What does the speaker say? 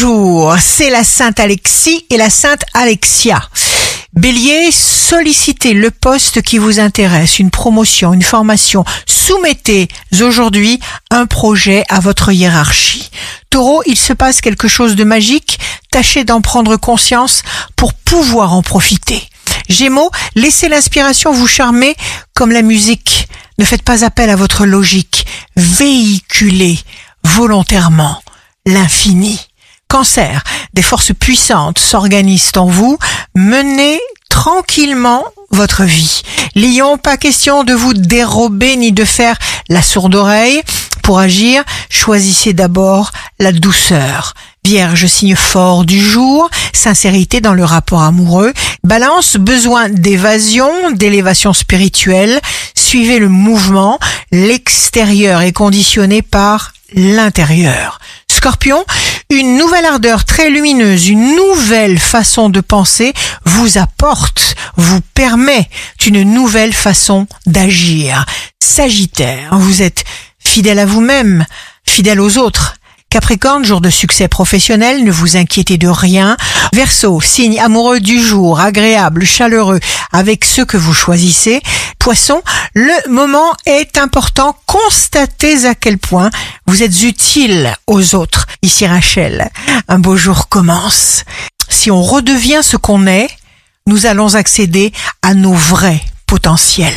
Bonjour, c'est la Sainte Alexis et la Sainte Alexia. Bélier, sollicitez le poste qui vous intéresse, une promotion, une formation. Soumettez aujourd'hui un projet à votre hiérarchie. Taureau, il se passe quelque chose de magique. Tâchez d'en prendre conscience pour pouvoir en profiter. Gémeaux, laissez l'inspiration vous charmer comme la musique. Ne faites pas appel à votre logique. Véhiculez volontairement l'infini. Cancer, des forces puissantes s'organisent en vous. Menez tranquillement votre vie. Lion, pas question de vous dérober ni de faire la sourde oreille. Pour agir, choisissez d'abord la douceur. Vierge, signe fort du jour, sincérité dans le rapport amoureux. Balance, besoin d'évasion, d'élévation spirituelle. Suivez le mouvement. L'extérieur est conditionné par l'intérieur. Scorpion, une nouvelle ardeur très lumineuse, une nouvelle façon de penser vous apporte, vous permet une nouvelle façon d'agir. Sagittaire, vous êtes fidèle à vous-même, fidèle aux autres. Capricorne, jour de succès professionnel, ne vous inquiétez de rien. Verseau, signe amoureux du jour, agréable, chaleureux, avec ceux que vous choisissez. Le moment est important. Constatez à quel point vous êtes utile aux autres. Ici Rachel, un beau jour commence. Si on redevient ce qu'on est, nous allons accéder à nos vrais potentiels.